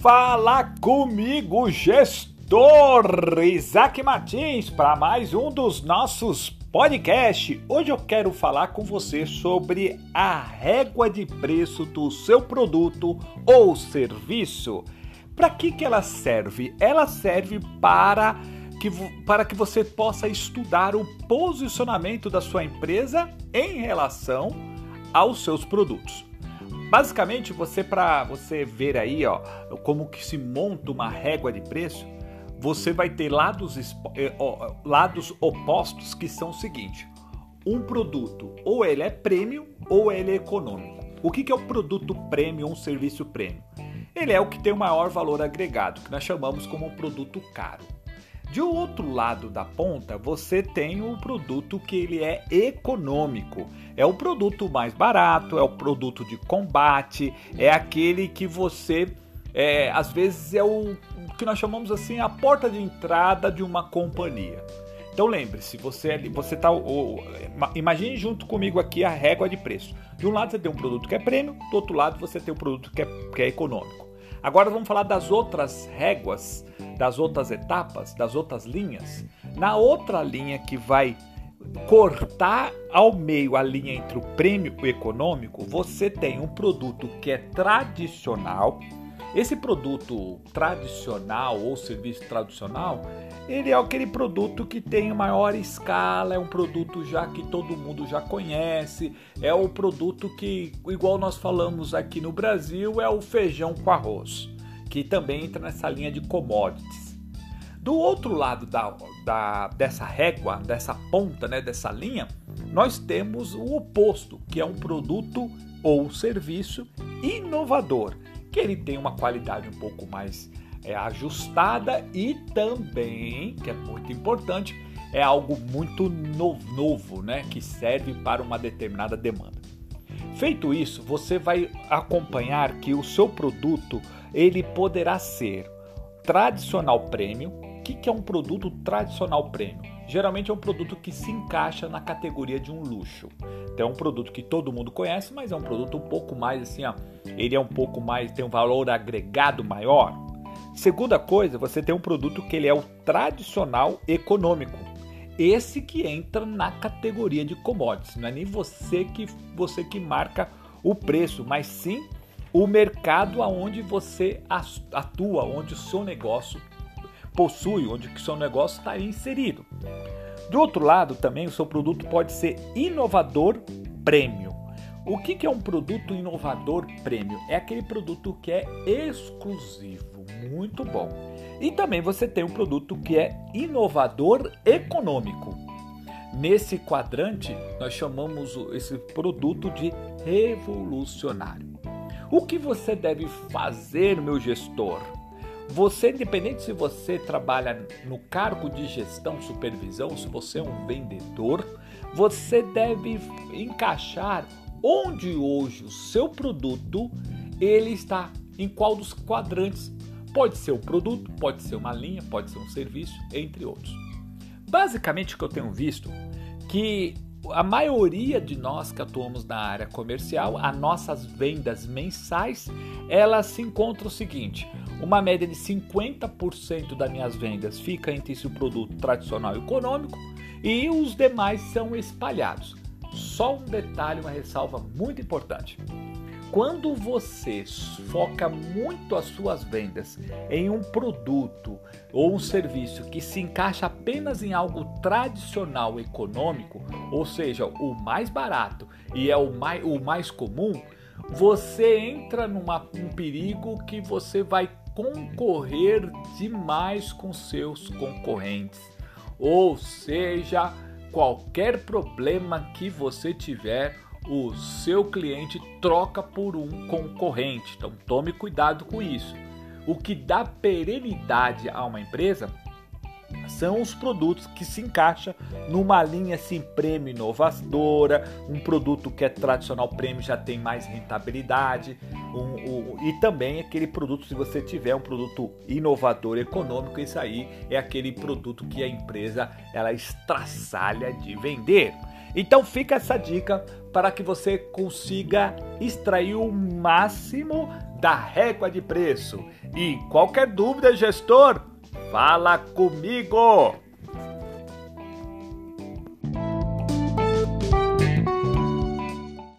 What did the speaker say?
Fala comigo, gestor Isaac Martins, para mais um dos nossos podcasts. Hoje eu quero falar com você sobre a régua de preço do seu produto ou serviço. Para que, que ela serve? Ela serve para que, para que você possa estudar o posicionamento da sua empresa em relação aos seus produtos. Basicamente, você para você ver aí, ó, como que se monta uma régua de preço, você vai ter lados, eh, lados opostos que são o seguinte: um produto ou ele é prêmio ou ele é econômico. O que, que é o produto prêmio ou um serviço prêmio? Ele é o que tem o maior valor agregado, que nós chamamos como um produto caro. De outro lado da ponta, você tem o produto que ele é econômico. É o produto mais barato, é o produto de combate, é aquele que você é, às vezes é o, que nós chamamos assim a porta de entrada de uma companhia. Então lembre-se, você você tá o, imagine junto comigo aqui a régua de preço. De um lado você tem um produto que é prêmio, do outro lado você tem um produto que é, que é econômico. Agora vamos falar das outras réguas das outras etapas, das outras linhas, na outra linha que vai cortar ao meio a linha entre o prêmio e o econômico, você tem um produto que é tradicional. Esse produto tradicional ou serviço tradicional, ele é aquele produto que tem maior escala, é um produto já que todo mundo já conhece, é o produto que, igual nós falamos aqui no Brasil, é o feijão com arroz que também entra nessa linha de commodities. Do outro lado da, da, dessa régua, dessa ponta, né, dessa linha, nós temos o oposto, que é um produto ou serviço inovador, que ele tem uma qualidade um pouco mais é, ajustada e também, que é muito importante, é algo muito novo, novo, né, que serve para uma determinada demanda. Feito isso, você vai acompanhar que o seu produto ele poderá ser tradicional prêmio. O que, é um produto tradicional prêmio? Geralmente é um produto que se encaixa na categoria de um luxo. Então é um produto que todo mundo conhece, mas é um produto um pouco mais assim, ó, ele é um pouco mais, tem um valor agregado maior. Segunda coisa, você tem um produto que ele é o tradicional econômico. Esse que entra na categoria de commodities, não é nem você que você que marca o preço, mas sim o mercado aonde você atua, onde o seu negócio possui, onde o seu negócio está inserido. Do outro lado, também o seu produto pode ser inovador prêmio. O que, é um produto inovador prêmio? É aquele produto que é exclusivo, muito bom. E também você tem um produto que é inovador econômico. Nesse quadrante, nós chamamos esse produto de revolucionário. O que você deve fazer, meu gestor? Você, independente se você trabalha no cargo de gestão, supervisão, se você é um vendedor, você deve encaixar onde hoje o seu produto ele está, em qual dos quadrantes. Pode ser o produto, pode ser uma linha, pode ser um serviço, entre outros. Basicamente o que eu tenho visto que a maioria de nós que atuamos na área comercial, as nossas vendas mensais, elas se encontram o seguinte: uma média de 50% das minhas vendas fica entre esse produto tradicional e econômico e os demais são espalhados. Só um detalhe, uma ressalva muito importante. Quando você foca muito as suas vendas em um produto ou um serviço que se encaixa apenas em algo tradicional econômico, ou seja, o mais barato e é o mais, o mais comum, você entra num um perigo que você vai concorrer demais com seus concorrentes. Ou seja, qualquer problema que você tiver, o seu cliente troca por um concorrente. Então tome cuidado com isso. O que dá perenidade a uma empresa são os produtos que se encaixa numa linha assim prêmio inovadora, um produto que é tradicional prêmio já tem mais rentabilidade, um, um, e também aquele produto se você tiver um produto inovador econômico, isso aí é aquele produto que a empresa ela estraçalha de vender. Então fica essa dica para que você consiga extrair o máximo da régua de preço. E qualquer dúvida, gestor, fala comigo!